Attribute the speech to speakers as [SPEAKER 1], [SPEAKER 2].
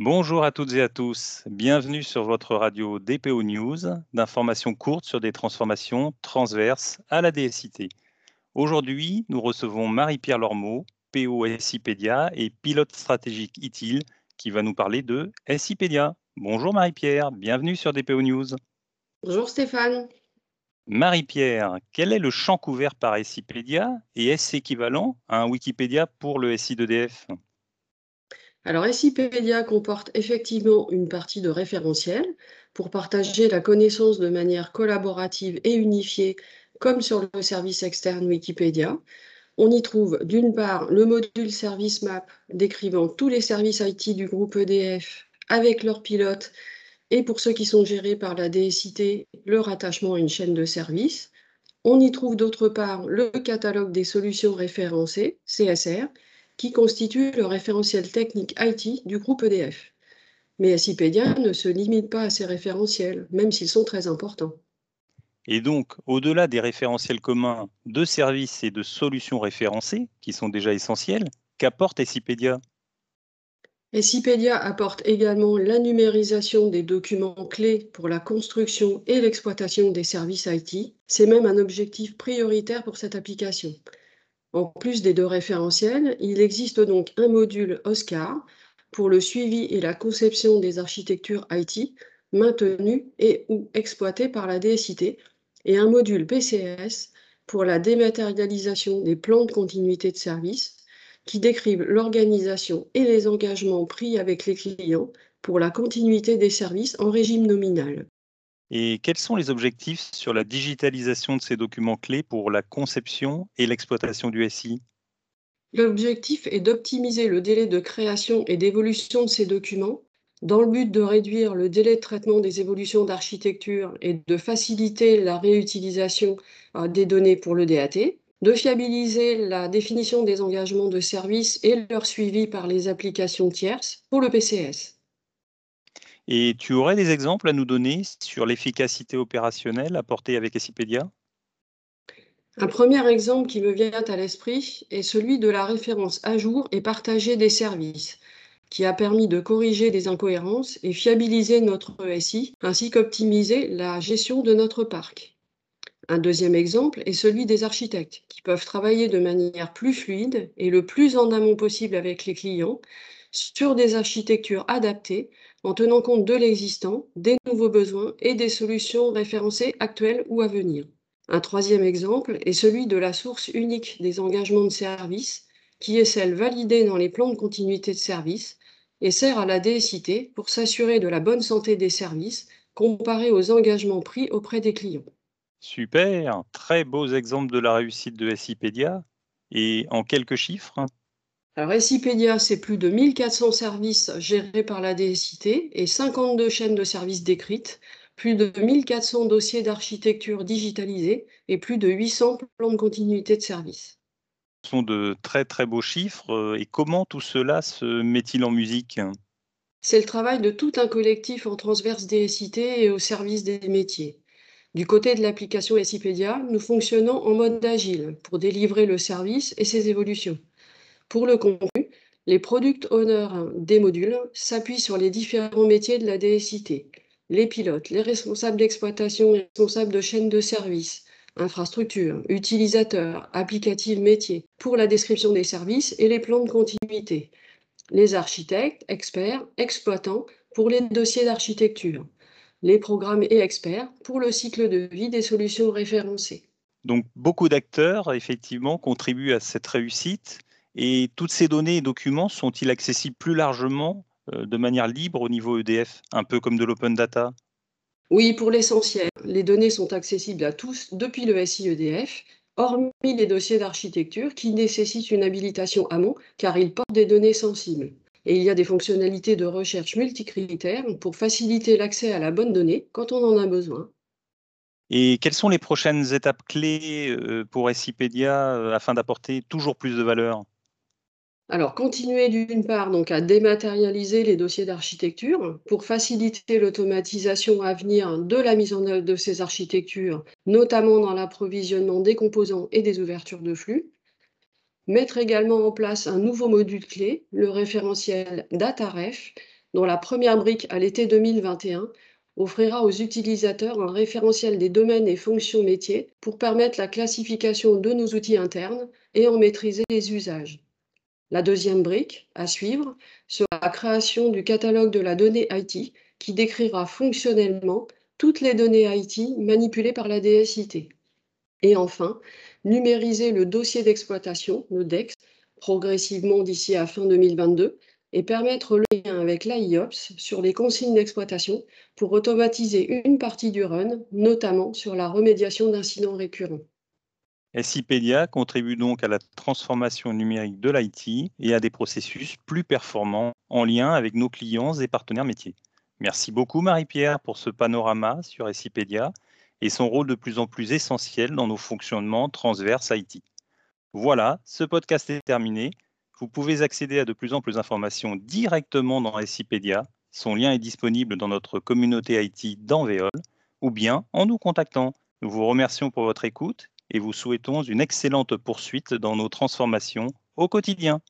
[SPEAKER 1] Bonjour à toutes et à tous, bienvenue sur votre radio DPO News, d'informations courtes sur des transformations transverses à la DSIT. Aujourd'hui, nous recevons Marie-Pierre Lormeau, PO SIPédia et pilote stratégique ITIL, qui va nous parler de SIPédia. Bonjour Marie-Pierre, bienvenue sur DPO News.
[SPEAKER 2] Bonjour Stéphane.
[SPEAKER 1] Marie-Pierre, quel est le champ couvert par SIPédia et est-ce équivalent à un Wikipédia pour le SI2DF
[SPEAKER 2] alors, SIPédia comporte effectivement une partie de référentiel pour partager la connaissance de manière collaborative et unifiée, comme sur le service externe Wikipédia. On y trouve d'une part le module Service Map décrivant tous les services IT du groupe EDF avec leurs pilotes et pour ceux qui sont gérés par la DSIT, le rattachement à une chaîne de services. On y trouve d'autre part le catalogue des solutions référencées, CSR, qui constitue le référentiel technique IT du groupe EDF. Mais SIPédia ne se limite pas à ces référentiels, même s'ils sont très importants.
[SPEAKER 1] Et donc, au-delà des référentiels communs de services et de solutions référencées, qui sont déjà essentiels, qu'apporte SIPédia
[SPEAKER 2] SIPédia apporte également la numérisation des documents clés pour la construction et l'exploitation des services IT. C'est même un objectif prioritaire pour cette application. En plus des deux référentiels, il existe donc un module OSCAR pour le suivi et la conception des architectures IT maintenues et ou exploitées par la DSIT et un module PCS pour la dématérialisation des plans de continuité de service qui décrivent l'organisation et les engagements pris avec les clients pour la continuité des services en régime nominal.
[SPEAKER 1] Et quels sont les objectifs sur la digitalisation de ces documents clés pour la conception et l'exploitation du SI
[SPEAKER 2] L'objectif est d'optimiser le délai de création et d'évolution de ces documents dans le but de réduire le délai de traitement des évolutions d'architecture et de faciliter la réutilisation euh, des données pour le DAT, de fiabiliser la définition des engagements de service et leur suivi par les applications tierces pour le PCS.
[SPEAKER 1] Et tu aurais des exemples à nous donner sur l'efficacité opérationnelle apportée avec Essipedia
[SPEAKER 2] Un premier exemple qui me vient à l'esprit est celui de la référence à jour et partagée des services, qui a permis de corriger des incohérences et fiabiliser notre SI, ainsi qu'optimiser la gestion de notre parc. Un deuxième exemple est celui des architectes, qui peuvent travailler de manière plus fluide et le plus en amont possible avec les clients sur des architectures adaptées en tenant compte de l'existant, des nouveaux besoins et des solutions référencées actuelles ou à venir. Un troisième exemple est celui de la source unique des engagements de service, qui est celle validée dans les plans de continuité de service et sert à la DSIT pour s'assurer de la bonne santé des services comparé aux engagements pris auprès des clients.
[SPEAKER 1] Super, très beaux exemples de la réussite de SIPédia. Et en quelques chiffres,
[SPEAKER 2] alors, c'est plus de 1400 services gérés par la DSIT et 52 chaînes de services décrites, plus de 1400 dossiers d'architecture digitalisés et plus de 800 plans de continuité de service.
[SPEAKER 1] Ce sont de très très beaux chiffres. Et comment tout cela se met-il en musique?
[SPEAKER 2] C'est le travail de tout un collectif en transverse DSIT et au service des métiers. Du côté de l'application SIPédia, nous fonctionnons en mode agile pour délivrer le service et ses évolutions. Pour le contenu, les product owners des modules s'appuient sur les différents métiers de la DSIT, les pilotes, les responsables d'exploitation, les responsables de chaîne de services, infrastructures, utilisateurs, applicatifs métiers, pour la description des services et les plans de continuité, les architectes, experts, exploitants pour les dossiers d'architecture, les programmes et experts pour le cycle de vie des solutions référencées.
[SPEAKER 1] Donc beaucoup d'acteurs, effectivement, contribuent à cette réussite. Et toutes ces données et documents sont-ils accessibles plus largement, euh, de manière libre au niveau EDF, un peu comme de l'open data?
[SPEAKER 2] Oui, pour l'essentiel. Les données sont accessibles à tous depuis le SI EDF, hormis les dossiers d'architecture qui nécessitent une habilitation amont car ils portent des données sensibles. Et il y a des fonctionnalités de recherche multicritères pour faciliter l'accès à la bonne donnée quand on en a besoin.
[SPEAKER 1] Et quelles sont les prochaines étapes clés euh, pour SIPédia euh, afin d'apporter toujours plus de valeur?
[SPEAKER 2] Alors, continuer d'une part donc à dématérialiser les dossiers d'architecture pour faciliter l'automatisation à venir de la mise en œuvre de ces architectures, notamment dans l'approvisionnement des composants et des ouvertures de flux. Mettre également en place un nouveau module clé, le référentiel DataRef, dont la première brique à l'été 2021 offrira aux utilisateurs un référentiel des domaines et fonctions métiers pour permettre la classification de nos outils internes et en maîtriser les usages. La deuxième brique à suivre sera la création du catalogue de la donnée IT qui décrira fonctionnellement toutes les données IT manipulées par la DSIT. Et enfin, numériser le dossier d'exploitation, le DEX, progressivement d'ici à fin 2022, et permettre le lien avec l'AIOPS sur les consignes d'exploitation pour automatiser une partie du run, notamment sur la remédiation d'incidents récurrents.
[SPEAKER 1] SIPedia contribue donc à la transformation numérique de l'IT et à des processus plus performants en lien avec nos clients et partenaires métiers. Merci beaucoup Marie-Pierre pour ce panorama sur SIPedia et son rôle de plus en plus essentiel dans nos fonctionnements transverses IT. Voilà, ce podcast est terminé. Vous pouvez accéder à de plus en plus d'informations directement dans SIPedia. Son lien est disponible dans notre communauté IT dans Veol ou bien en nous contactant. Nous vous remercions pour votre écoute et vous souhaitons une excellente poursuite dans nos transformations au quotidien.